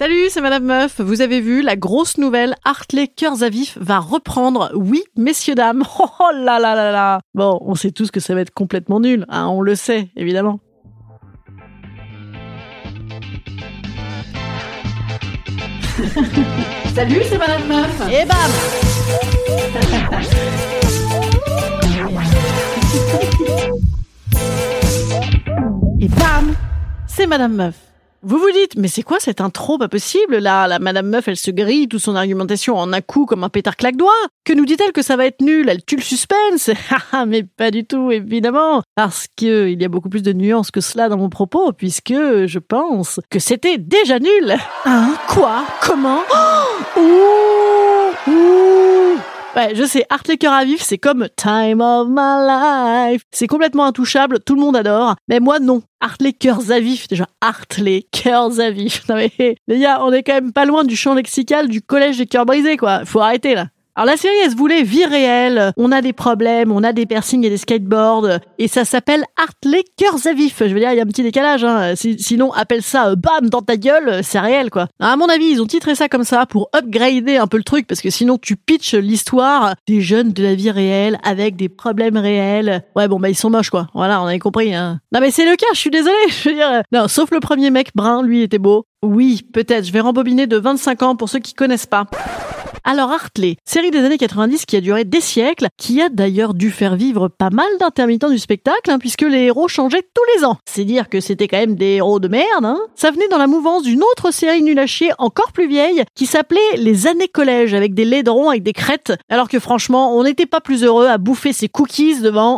Salut, c'est Madame Meuf. Vous avez vu, la grosse nouvelle, Hartley Cœurs à vif va reprendre. Oui, messieurs, dames. Oh, oh là là là là. Bon, on sait tous que ça va être complètement nul. Hein, on le sait, évidemment. Salut, c'est Madame Meuf. Et bam Et bam C'est Madame Meuf. Vous vous dites, mais c'est quoi cette intro pas possible là? La Madame Meuf, elle se grille toute son argumentation en un coup comme un pétard claque-doigt. Que nous dit-elle que ça va être nul? Elle tue le suspense? Ah mais pas du tout, évidemment. Parce que il y a beaucoup plus de nuances que cela dans mon propos, puisque je pense que c'était déjà nul. Hein? Quoi? Comment? Oh Ouais, je sais, Hartley Cœur à vif, c'est comme Time of My Life. C'est complètement intouchable, tout le monde adore. Mais moi, non. Hartley Cœurs à vif, déjà, Hartley Cœurs à vif. Non mais, les gars, on est quand même pas loin du champ lexical du collège des cœurs brisés, quoi. Faut arrêter, là. Alors la série, elle se voulait vie réelle. On a des problèmes, on a des piercings et des skateboards. Et ça s'appelle Hartley Cœurs à vif. Je veux dire, il y a un petit décalage. Hein. Si- sinon, appelle ça euh, bam dans ta gueule, euh, c'est réel, quoi. À mon avis, ils ont titré ça comme ça pour upgrader un peu le truc. Parce que sinon, tu pitches l'histoire des jeunes de la vie réelle avec des problèmes réels. Ouais, bon, bah ils sont moches, quoi. Voilà, on avait compris. Hein. Non mais c'est le cas, je suis désolée. Je veux dire, euh, non, sauf le premier mec brun, lui était beau. Oui, peut-être. Je vais rembobiner de 25 ans pour ceux qui connaissent pas. Alors Hartley, série des années 90 qui a duré des siècles, qui a d'ailleurs dû faire vivre pas mal d'intermittents du spectacle, hein, puisque les héros changeaient tous les ans. C'est dire que c'était quand même des héros de merde. Hein. Ça venait dans la mouvance d'une autre série nulle à chier, encore plus vieille, qui s'appelait Les années collège, avec des laidrons, avec des crêtes, alors que franchement, on n'était pas plus heureux à bouffer ses cookies devant...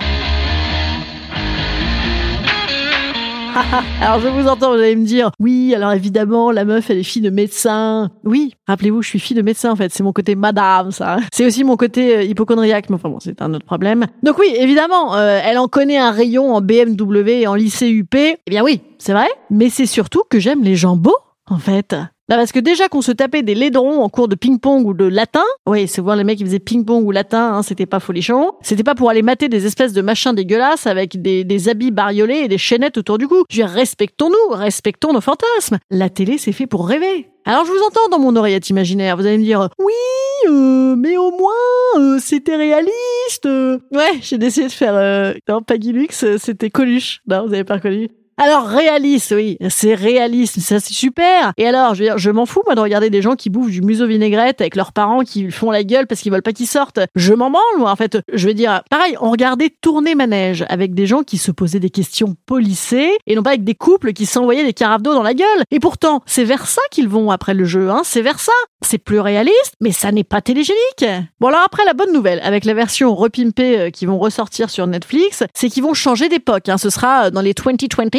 Alors je vous entends, vous allez me dire, oui, alors évidemment, la meuf, elle est fille de médecin. Oui, rappelez-vous, je suis fille de médecin en fait, c'est mon côté madame, ça. C'est aussi mon côté euh, hypochondriaque, mais enfin bon, c'est un autre problème. Donc oui, évidemment, euh, elle en connaît un rayon en BMW et en lycée UP. Eh bien oui, c'est vrai, mais c'est surtout que j'aime les gens beaux, en fait. Là, parce que déjà qu'on se tapait des laidrons en cours de ping-pong ou de latin, oui, c'est voir les mecs qui faisaient ping-pong ou latin, hein, c'était pas folichon. C'était pas pour aller mater des espèces de machins dégueulasses avec des, habits bariolés et des chaînettes autour du cou. Je veux dire, respectons-nous, respectons nos fantasmes. La télé, c'est fait pour rêver. Alors je vous entends dans mon oreillette imaginaire, vous allez me dire oui, euh, mais au moins euh, c'était réaliste. euh. Ouais, j'ai décidé de faire euh, non pas Guilux, euh, c'était Coluche. Non, vous avez pas reconnu. Alors réaliste, oui, c'est réaliste, ça c'est super. Et alors, je je m'en fous moi de regarder des gens qui bouffent du museau vinaigrette avec leurs parents qui font la gueule parce qu'ils veulent pas qu'ils sortent. Je m'en branle moi en fait. Je veux dire, pareil, on regardait tourner manège avec des gens qui se posaient des questions polissées et non pas avec des couples qui s'envoyaient des carafes d'eau dans la gueule. Et pourtant, c'est vers ça qu'ils vont après le jeu, hein. C'est vers ça. C'est plus réaliste, mais ça n'est pas télégénique. Bon alors après la bonne nouvelle avec la version repimpée euh, qui vont ressortir sur Netflix, c'est qu'ils vont changer d'époque. Hein. Ce sera euh, dans les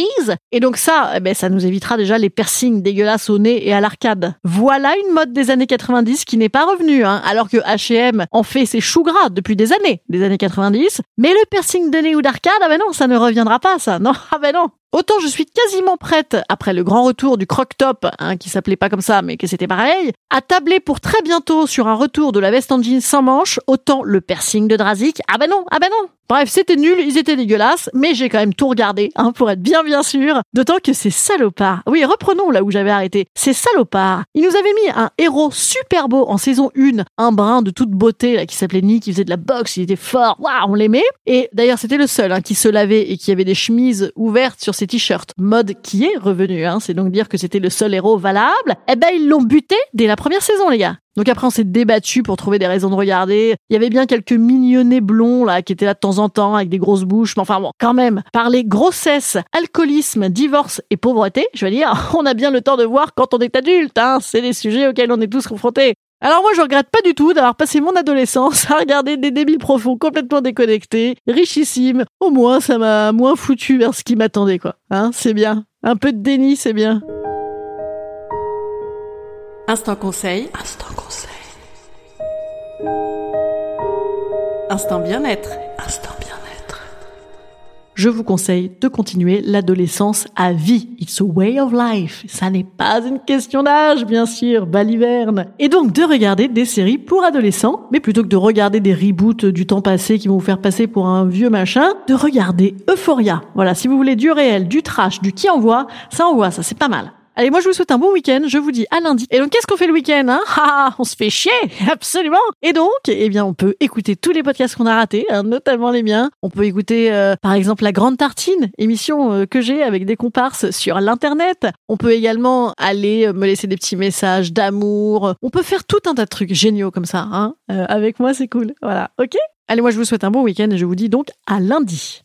2020s. Et donc ça, eh ben, ça nous évitera déjà les piercings dégueulasses au nez et à l'arcade. Voilà une mode des années 90 qui n'est pas revenue, hein, alors que H&M en fait ses choux gras depuis des années, des années 90. Mais le piercing de nez ou d'arcade, ah ben non, ça ne reviendra pas, ça. Non, ah ben non. Autant je suis quasiment prête, après le grand retour du croc-top, hein, qui s'appelait pas comme ça, mais que c'était pareil, à tabler pour très bientôt sur un retour de la veste en jean sans manches, autant le piercing de Drazik, ah ben non, ah ben non Bref, c'était nul, ils étaient dégueulasses, mais j'ai quand même tout regardé, hein, pour être bien bien sûr. D'autant que ces salopards, oui, reprenons là où j'avais arrêté, ces salopards, ils nous avaient mis un héros super beau en saison 1, un brin de toute beauté là, qui s'appelait Nick, qui faisait de la boxe, il était fort, waouh, on l'aimait. Et d'ailleurs, c'était le seul hein, qui se lavait et qui avait des chemises ouvertes sur ses t-shirts. Mode qui est revenu, hein, c'est donc dire que c'était le seul héros valable. Eh ben, ils l'ont buté dès la première saison, les gars. Donc après, on s'est débattu pour trouver des raisons de regarder. Il y avait bien quelques mignonnets blonds, là, qui étaient là de temps en temps, avec des grosses bouches. Mais enfin bon, quand même, parler grossesse, alcoolisme, divorce et pauvreté, je veux dire, on a bien le temps de voir quand on est adulte, hein. C'est des sujets auxquels on est tous confrontés. Alors moi, je regrette pas du tout d'avoir passé mon adolescence à regarder des débiles profonds complètement déconnectés, richissimes. Au moins, ça m'a moins foutu vers ce qui m'attendait, quoi. Hein, c'est bien. Un peu de déni, c'est bien. Instant conseil. Instant conseil. Instant bien-être. Instant. Je vous conseille de continuer l'adolescence à vie. It's a way of life. Ça n'est pas une question d'âge, bien sûr, baliverne. Et donc de regarder des séries pour adolescents, mais plutôt que de regarder des reboots du temps passé qui vont vous faire passer pour un vieux machin, de regarder Euphoria. Voilà, si vous voulez du réel, du trash, du qui envoie, ça envoie, ça c'est pas mal. Allez, moi je vous souhaite un bon week-end, je vous dis à lundi. Et donc qu'est-ce qu'on fait le week-end hein? Ah, on se fait chier, absolument. Et donc, eh bien, on peut écouter tous les podcasts qu'on a ratés, hein, notamment les miens. On peut écouter, euh, par exemple, la Grande Tartine, émission euh, que j'ai avec des comparses sur l'internet. On peut également aller euh, me laisser des petits messages d'amour. On peut faire tout un tas de trucs géniaux comme ça. Hein avec moi, c'est cool. Voilà, ok? Allez, moi je vous souhaite un bon week-end et je vous dis donc à lundi.